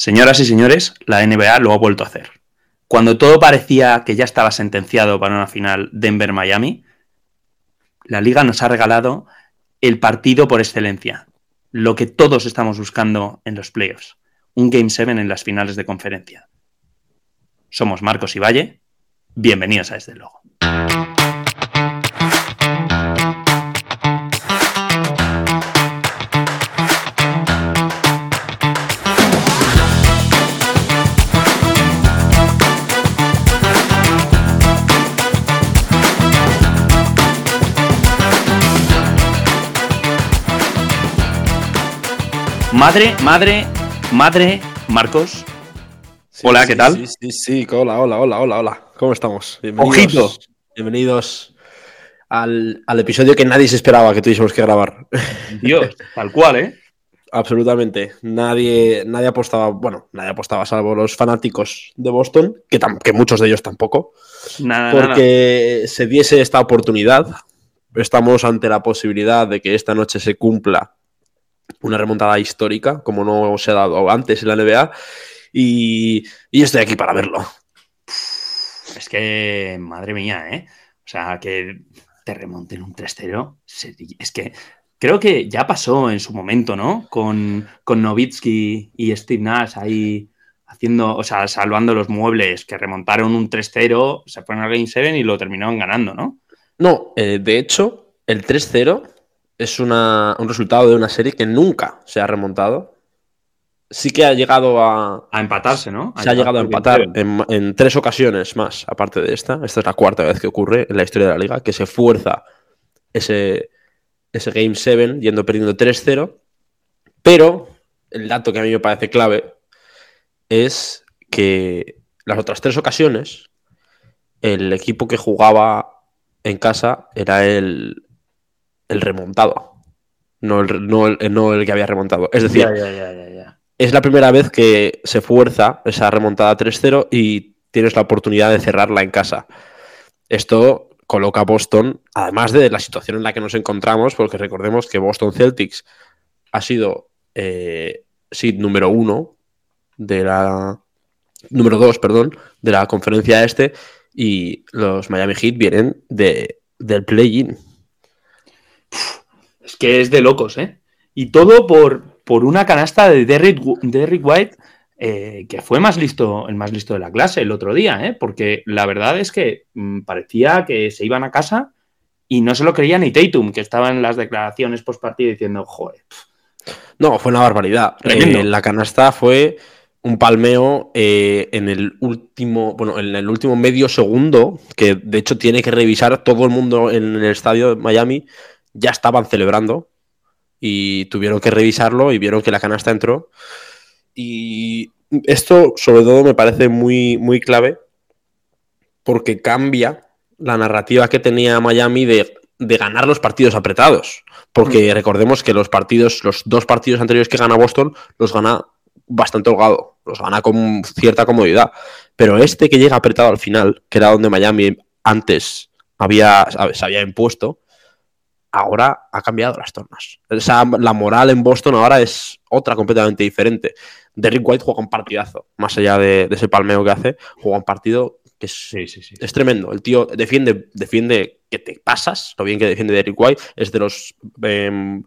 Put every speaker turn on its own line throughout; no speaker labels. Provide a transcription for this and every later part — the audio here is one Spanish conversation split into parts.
Señoras y señores, la NBA lo ha vuelto a hacer. Cuando todo parecía que ya estaba sentenciado para una final Denver-Miami, la liga nos ha regalado el partido por excelencia, lo que todos estamos buscando en los playoffs, un Game 7 en las finales de conferencia. Somos Marcos y Valle, bienvenidos a Desde Luego. Madre, madre, madre, Marcos. hola, ¿qué tal?
Sí, sí, sí, hola, hola, hola, hola, hola. ¿Cómo estamos?
Bienvenidos, Ojito.
Bienvenidos al, episodio que nadie se esperaba que tuviésemos que grabar.
Dios, tal cual, ¿eh?
Absolutamente. Nadie, nadie apostaba, bueno, nadie apostaba, salvo los fanáticos de Boston, que, que muchos de ellos tampoco.
Nada,
porque se diese esta oportunidad. Estamos ante la posibilidad de que esta noche se cumpla una remontada histórica, como no se ha dado antes en la NBA, y, estoy aquí para verlo.
Es que, madre mía, ¿eh? O sea, que te remonten un 3-0, es que creo que ya pasó en su momento, ¿no? Con, con Novitsky y Steve Nash ahí haciendo, o sea, salvando los muebles, que remontaron un 3-0, se fueron al Game 7 y lo terminaron ganando, ¿no?
No, eh, de hecho, el 3-0 es un resultado de una serie que nunca se ha remontado. Sí que ha llegado a.
A empatarse, ¿no?
se ha llegado a empatar en, tres ocasiones más, aparte de esta. Esta es la cuarta vez que ocurre en la historia de la liga, que se fuerza ese, ese Game 7 yendo perdiendo 3-0. Pero el dato que a mí me parece clave es que las otras tres ocasiones, el equipo que jugaba en casa era el, el remontado, no el, no el, que había remontado. Es decir, es la primera vez que se fuerza esa remontada 3-0 y tienes la oportunidad de cerrarla en casa. Esto coloca a Boston, además de la situación en la que nos encontramos, porque recordemos que Boston Celtics ha sido eh, seed número uno de la. número dos, perdón, de la conferencia este, y los Miami Heat vienen de, del play-in.
Que es de locos, ¿eh? Y todo por, por una canasta de Derrick, White, eh, que fue más listo, el más listo de la clase el otro día, ¿eh? Porque la verdad es que mm, parecía que se iban a casa y no se lo creía ni Tatum, que estaba en las declaraciones post partido diciendo, joder.
No, fue una barbaridad. Eh, la canasta fue un palmeo eh, en el último, bueno, en el último medio segundo, que de hecho tiene que revisar todo el mundo en el estadio de Miami ya estaban celebrando y tuvieron que revisarlo y vieron que la canasta entró. Y esto sobre todo me parece muy, muy clave porque cambia la narrativa que tenía Miami de, ganar los partidos apretados. Porque mm. recordemos que los partidos, los dos partidos anteriores que gana Boston, los gana bastante holgado, los gana con cierta comodidad. Pero este que llega apretado al final, que era donde Miami antes había, se había impuesto, ahora ha cambiado las tornas. la moral en Boston ahora es otra completamente diferente. Derrick White juega un partidazo, más allá de, ese palmeo que hace, juega un partido que es, es, tremendo. El tío defiende, defiende que te pasas, lo bien que defiende Derrick White, es de los, em,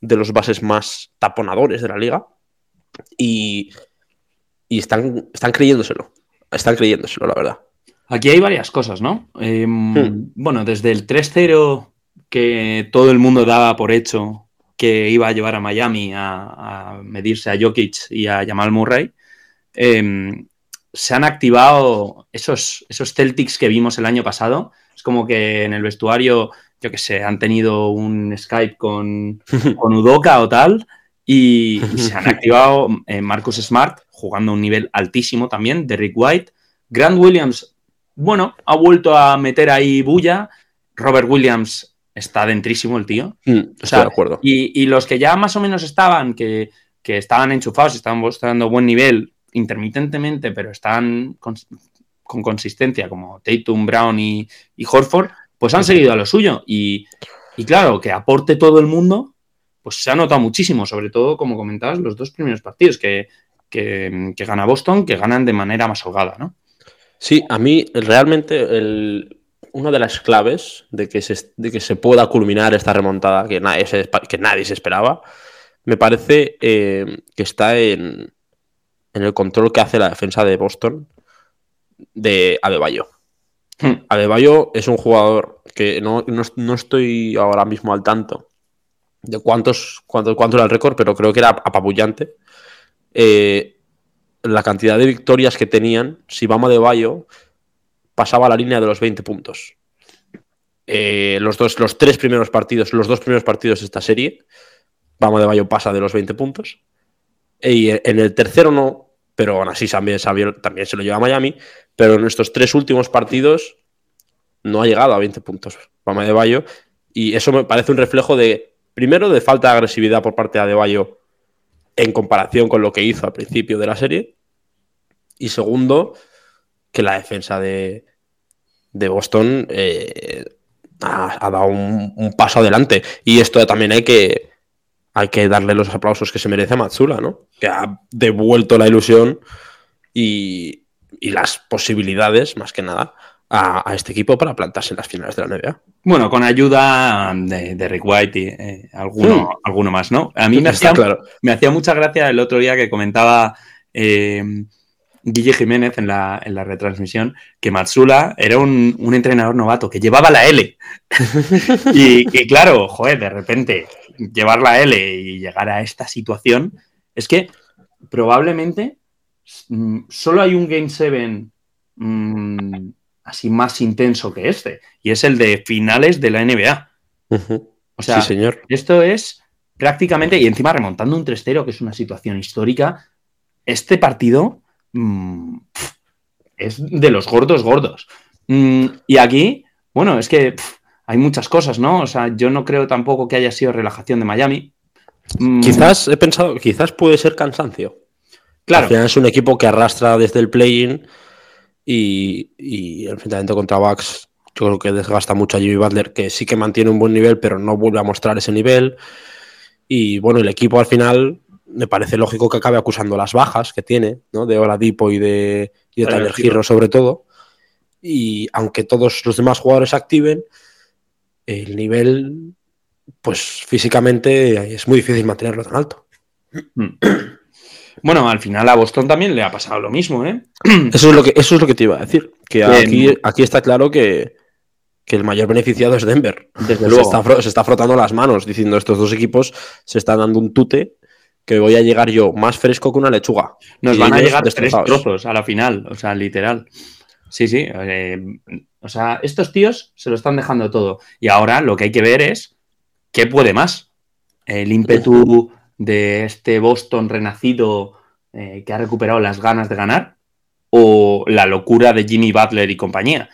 de los bases más taponadores de la liga. Y, y están, están creyéndoselo, están creyéndoselo, la verdad.
Aquí hay varias cosas, ¿no? Em, hmm. Bueno, desde el 3-0 que todo el mundo daba por hecho que iba a llevar a Miami a, medirse a Jokic y a Jamal Murray, em, se han activado esos, esos Celtics que vimos el año pasado. Es como que en el vestuario, yo que sé, han tenido un Skype con, con Udoka o tal, y, se han activado eh, Marcus Smart jugando a un nivel altísimo también, Derrick White. Grant Williams, bueno, ha vuelto a meter ahí bulla. Robert Williams está dentrísimo el tío.
Mm, estoy de acuerdo.
Y, los que ya más o menos estaban, que, estaban enchufados, estaban mostrando buen nivel intermitentemente, pero están con, consistencia, como Tatum, Brown y, Horford, pues han seguido a lo suyo. Y, claro, que aporte todo el mundo, pues se ha notado muchísimo, sobre todo, como comentabas, los dos primeros partidos, que, que, gana Boston, que ganan de manera más holgada, ¿no?
Sí, a mí realmente una de las claves de que, se, de que se pueda culminar esta remontada que nadie se, que nadie se esperaba, me parece eh, que está en, en, el control que hace la defensa de Boston de Adebayo. Hmm. Adebayo es un jugador que no, estoy ahora mismo al tanto de cuántos, cuánto, cuánto era el récord, pero creo que era apabullante. Eh, la cantidad de victorias que tenían, si vamos de Bayo, pasaba la línea de los 20 puntos. Eh, los, dos, los tres primeros partidos, los dos primeros partidos de esta serie, vamos de Bayo pasa de los 20 puntos. Y en el tercero no, pero aún así también, también se lo lleva a Miami. Pero en estos tres últimos partidos no ha llegado a 20 puntos Vamos de Bayo. Y eso me parece un reflejo de, primero, de falta de agresividad por parte de Adebayo en comparación con lo que hizo al principio de la serie. Y segundo, que la defensa de, Boston eh, ha, dado un, paso adelante. Y esto también hay que, hay que darle los aplausos que se merece a Matsula, ¿no? Que ha devuelto la ilusión y, las posibilidades, más que nada, a, este equipo para plantarse en las finales de la NBA.
Bueno, con ayuda de, Rick White y eh, alguno, hmm. alguno más, ¿no? A mí me hacía, me hacía, mucha gracia el otro día que comentaba eh, Guille Jiménez en la, retransmisión que Matsula era un, entrenador novato que llevaba la L. y, y, claro, joder, de repente llevar la L y llegar a esta situación es que probablemente mm, solo hay un Game 7 así más intenso que este, y es el de finales de la NBA. O sea, señor. esto es prácticamente, y encima remontando un 3-0, que es una situación histórica, este partido mm, es de los gordos gordos. Mm, y aquí, bueno, es que hay muchas cosas, ¿no? O sea, yo no creo tampoco que haya sido relajación de Miami.
Mm, quizás he pensado, quizás puede ser cansancio. Claro. Al final es un equipo que arrastra desde el play-in y, el enfrentamiento contra Bucks yo creo que desgasta mucho a Jimmy Butler, que sí que mantiene un buen nivel, pero no vuelve a mostrar ese nivel. Y bueno, el equipo al final me parece lógico que acabe acusando las bajas que tiene, ¿no? De Oladipo y de, y de Tyler Hero sobre todo. Y aunque todos los demás jugadores activen, el nivel, pues físicamente es muy difícil mantenerlo tan alto. Mm.
Bueno, al final a Boston también le ha pasado lo mismo, ¿eh?
Eso es lo que, eso es lo que te iba a decir. Que aquí, aquí está claro que, el mayor beneficiado es Denver. Desde luego. Se está, frotando las manos diciendo estos dos equipos se están dando un tute que voy a llegar yo más fresco que una lechuga.
Nos van a llegar tres trozos a la final, o sea, literal. Sí, sí. Eh, o sea, estos tíos se lo están dejando todo. Y ahora lo que hay que ver es qué puede más. El ímpetu de este Boston renacido eh, que ha recuperado las ganas de ganar o la locura de Jimmy Butler y compañía.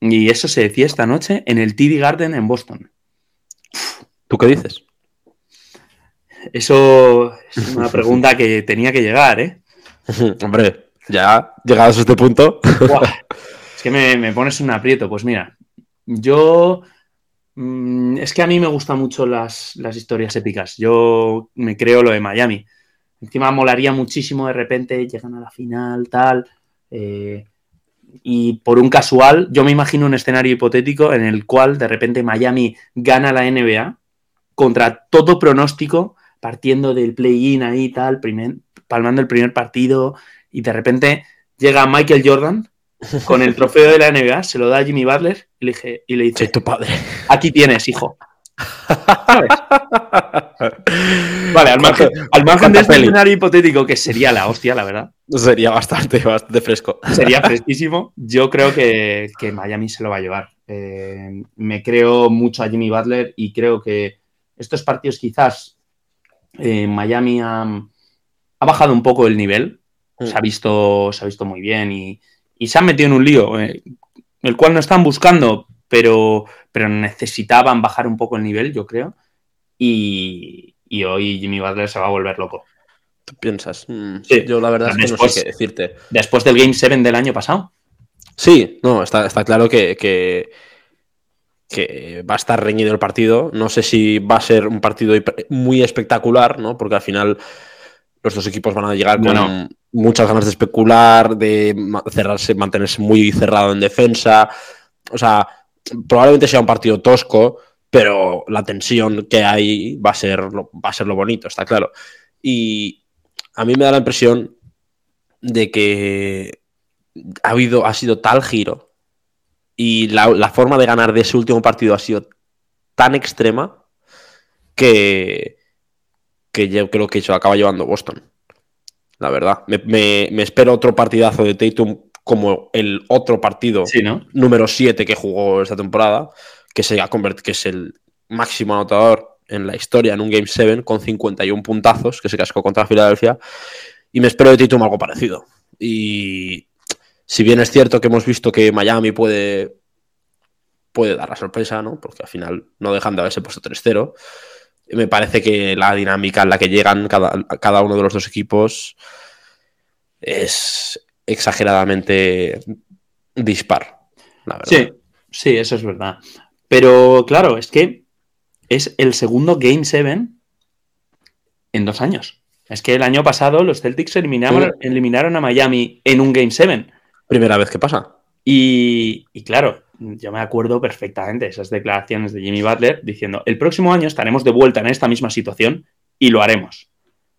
Y eso se decía esta noche en el TD Garden en Boston.
¿Tú qué dices?
Eso es una pregunta que tenía que llegar, ¿eh?
Hombre, ya llegados a este punto.
es que me, me pones un aprieto. Pues mira, yo Mm, es que a mí me gustan mucho las, historias épicas. Yo me creo lo de Miami. Encima molaría muchísimo de repente, llegan a la final, tal. Eh, y por un casual, yo me imagino un escenario hipotético en el cual de repente Miami gana la NBA contra todo pronóstico, partiendo del play-in ahí, tal, palmando el primer partido, y de repente llega Michael Jordan con el trofeo de la NBA, se lo da a Jimmy Butler y le, dije, y le dice:
tu padre.
Aquí tienes, hijo. vale, al margen, al margen de este escenario hipotético, que sería la hostia, la verdad.
Sería bastante, bastante fresco.
Sería fresquísimo. Yo creo que, Miami se lo va a llevar. Eh, me creo mucho a Jimmy Butler y creo que estos partidos quizás eh, Miami ha, bajado un poco el nivel. Mm. Se, ha visto, se ha visto muy bien y, y se han metido en un lío, eh, el cual no están buscando, pero, pero necesitaban bajar un poco el nivel, yo creo. Y, hoy Jimmy Butler se va a volver loco.
¿Tú piensas? Mm, sí. Yo la verdad es que no sé qué decirte.
Después del Game 7 del año pasado.
Sí, no, está, claro que, que, va a estar reñido el partido. No sé si va a ser un partido muy espectacular, ¿no? Porque al final los dos equipos van a llegar con muchas ganas de especular, de cerrarse, mantenerse muy cerrado en defensa. O sea, probablemente sea un partido tosco, pero la tensión que hay va a ser lo, va a ser lo bonito, está claro. Y a mí me da la impresión de que ha habido, ha sido tal giro y la, forma de ganar de ese último partido ha sido tan extrema que, que yo creo que se acaba llevando Boston. La verdad. Me, espero otro partidazo de Tatum como el otro partido número 7 que jugó esta temporada que, se ha que es el máximo anotador en la historia en un Game 7 con 51 puntazos que se cascó contra Filadelfia. Y me espero de Tatum algo parecido. Y si bien es cierto que hemos visto que Miami puede, puede dar la sorpresa, ¿no? Porque al final no dejan de haberse puesto 3-0. Me parece que la dinámica en la que llegan cada, cada uno de los dos equipos es exageradamente dispar.
Sí, sí, eso es verdad. Pero claro, es que es el segundo Game 7 en dos años. Es que el año pasado los Celtics eliminaron, eliminaron a Miami en un Game 7.
Primera vez que pasa.
Y, claro, yo me acuerdo perfectamente esas declaraciones de Jimmy Butler diciendo, el próximo año estaremos de vuelta en esta misma situación y lo haremos.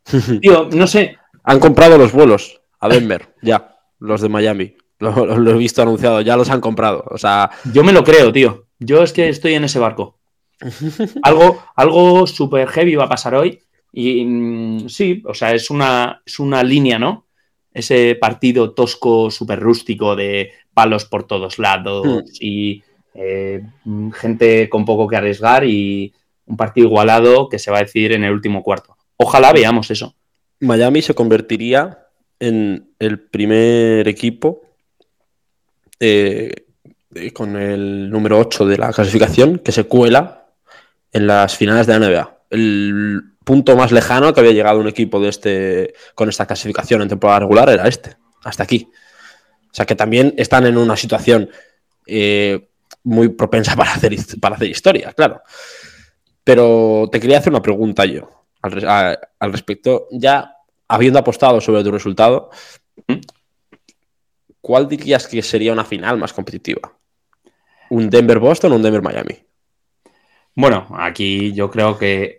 Tío, no sé.
Han comprado los vuelos a Denver, ya, los de Miami. lo, he visto anunciado, ya los han comprado. O sea.
Yo me lo creo, tío. Yo es que estoy en ese barco. algo algo súper heavy va a pasar hoy. Y mm, sí, o sea, es una, es una línea, ¿no? Ese partido tosco, súper rústico de palos por todos lados hmm. y eh, gente con poco que arriesgar y un partido igualado que se va a decidir en el último cuarto. Ojalá veamos eso.
Miami se convertiría en el primer equipo eh, eh, con el número 8 de la clasificación que se cuela en las finales de la NBA. El punto más lejano que había llegado un equipo de este con esta clasificación en temporada regular era este, hasta aquí. O sea que también están en una situación eh, muy propensa para hacer, para hacer historia, claro. Pero te quería hacer una pregunta yo al, al respecto. Ya habiendo apostado sobre tu resultado, ¿cuál dirías que sería una final más competitiva? ¿Un Denver-Boston o un Denver-Miami?
Bueno, aquí yo creo que.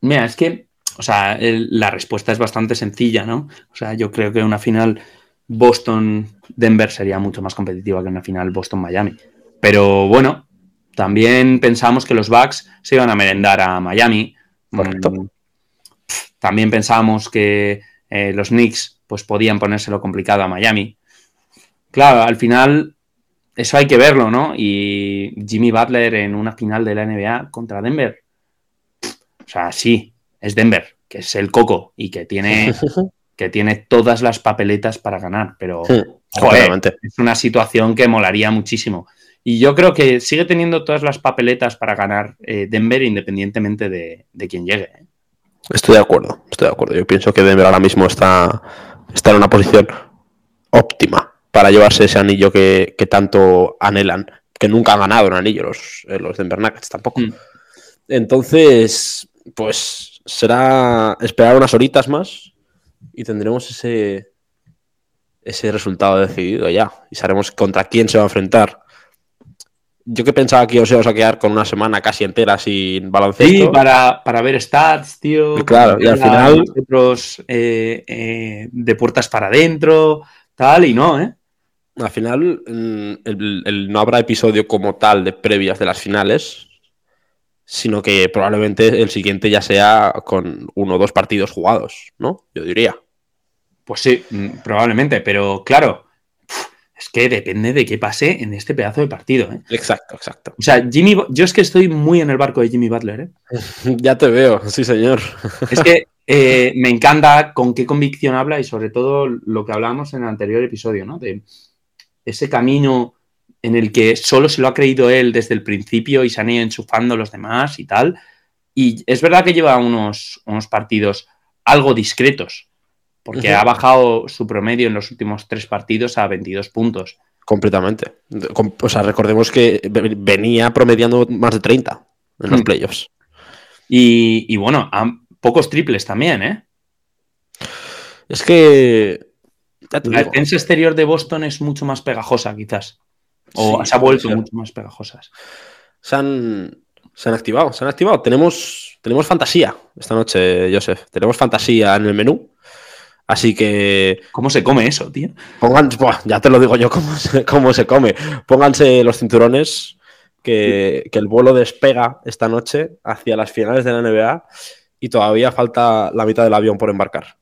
Mira, es que. O sea, la respuesta es bastante sencilla, ¿no? O sea, yo creo que una final Boston-Denver sería mucho más competitiva que una final Boston-Miami. Pero bueno, también pensamos que los Bucks se iban a merendar a Miami. Correcto. Mm, también pensamos que eh, los Knicks pues podían ponérselo complicado a Miami. Claro, al final eso hay que verlo, ¿no? Y Jimmy Butler en una final de la NBA contra Denver. O sea, sí, es Denver, que es el coco y que tiene, que tiene todas las papeletas para ganar, pero es una situación que molaría muchísimo. Y yo creo que sigue teniendo todas las papeletas para ganar eh, Denver independientemente de, de quién llegue. ¿eh?
Estoy de acuerdo, estoy de acuerdo. Yo pienso que Denver ahora mismo está, está en una posición óptima para llevarse ese anillo que, tanto anhelan, que nunca han ganado un anillo los, eh, los Denver Nuggets tampoco. Mm. Entonces, pues será esperar unas horitas más y tendremos ese, ese resultado decidido ya. Y sabremos contra quién se va a enfrentar. Yo que pensaba que os íbamos a quedar con una semana casi entera sin baloncesto.
Sí, para, ver stats, tío.
claro, y al final.
Otros eh, eh, de puertas para adentro, tal, y no, ¿eh?
al final mm, no habrá episodio como tal de previas de las finales, sino que probablemente el siguiente ya sea con uno o dos partidos jugados, ¿no? Yo diría.
Pues sí, mm, probablemente, pero claro, es que depende de qué pase en este pedazo de partido. ¿eh?
Exacto, exacto.
O sea, Jimmy, yo es que estoy muy en el barco de Jimmy Butler. ¿eh?
ya te veo, sí, señor.
es que eh, me encanta con qué convicción habla y sobre todo lo que hablábamos en el anterior episodio, ¿no? De ese camino en el que solo se lo ha creído él desde el principio y se han ido enchufando los demás y tal. Y es verdad que lleva unos, unos partidos algo discretos, porque ha bajado su promedio en los últimos tres partidos a 22 puntos.
Completamente. O sea, recordemos que venía promediando más de 30 en los hmm. playoffs.
Y, y bueno, pocos triples también, ¿eh?
Es que.
La defensa exterior de Boston es mucho más pegajosa, quizás. O se ha vuelto mucho más pegajosas.
Se han, se han activado, se han activado. Tenemos, tenemos fantasía esta noche, Joseph. Tenemos fantasía en el menú. Así que.
¿Cómo se come eso, tío?
ya te lo digo yo cómo se, cómo se come. Pónganse los cinturones, que, el vuelo despega esta noche hacia las finales de la NBA y todavía falta la mitad del avión por embarcar.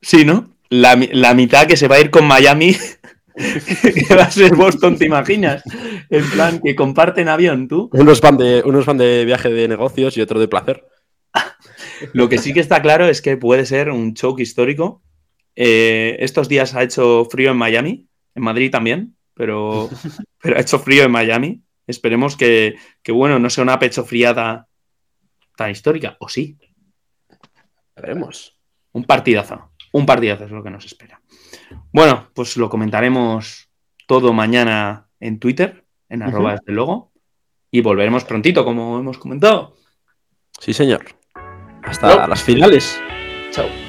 Sí, ¿no? La, la, mitad que se va a ir con Miami que va a ser Boston, ¿te imaginas? En plan, que comparten avión, tú.
Unos van de, unos van de viaje de negocios y otro de placer.
Lo que sí que está claro es que puede ser un choque histórico. Eh, estos días ha hecho frío en Miami, en Madrid también, pero, pero ha hecho frío en Miami. Esperemos que, que, bueno, no sea una pecho friada tan histórica, o sí.
Veremos.
Un partidazo, un partidazo es lo que nos espera. Bueno, pues lo comentaremos todo mañana en Twitter, en arroba este logo, y volveremos prontito, como hemos comentado.
Sí, señor. Hasta las finales.
Chao.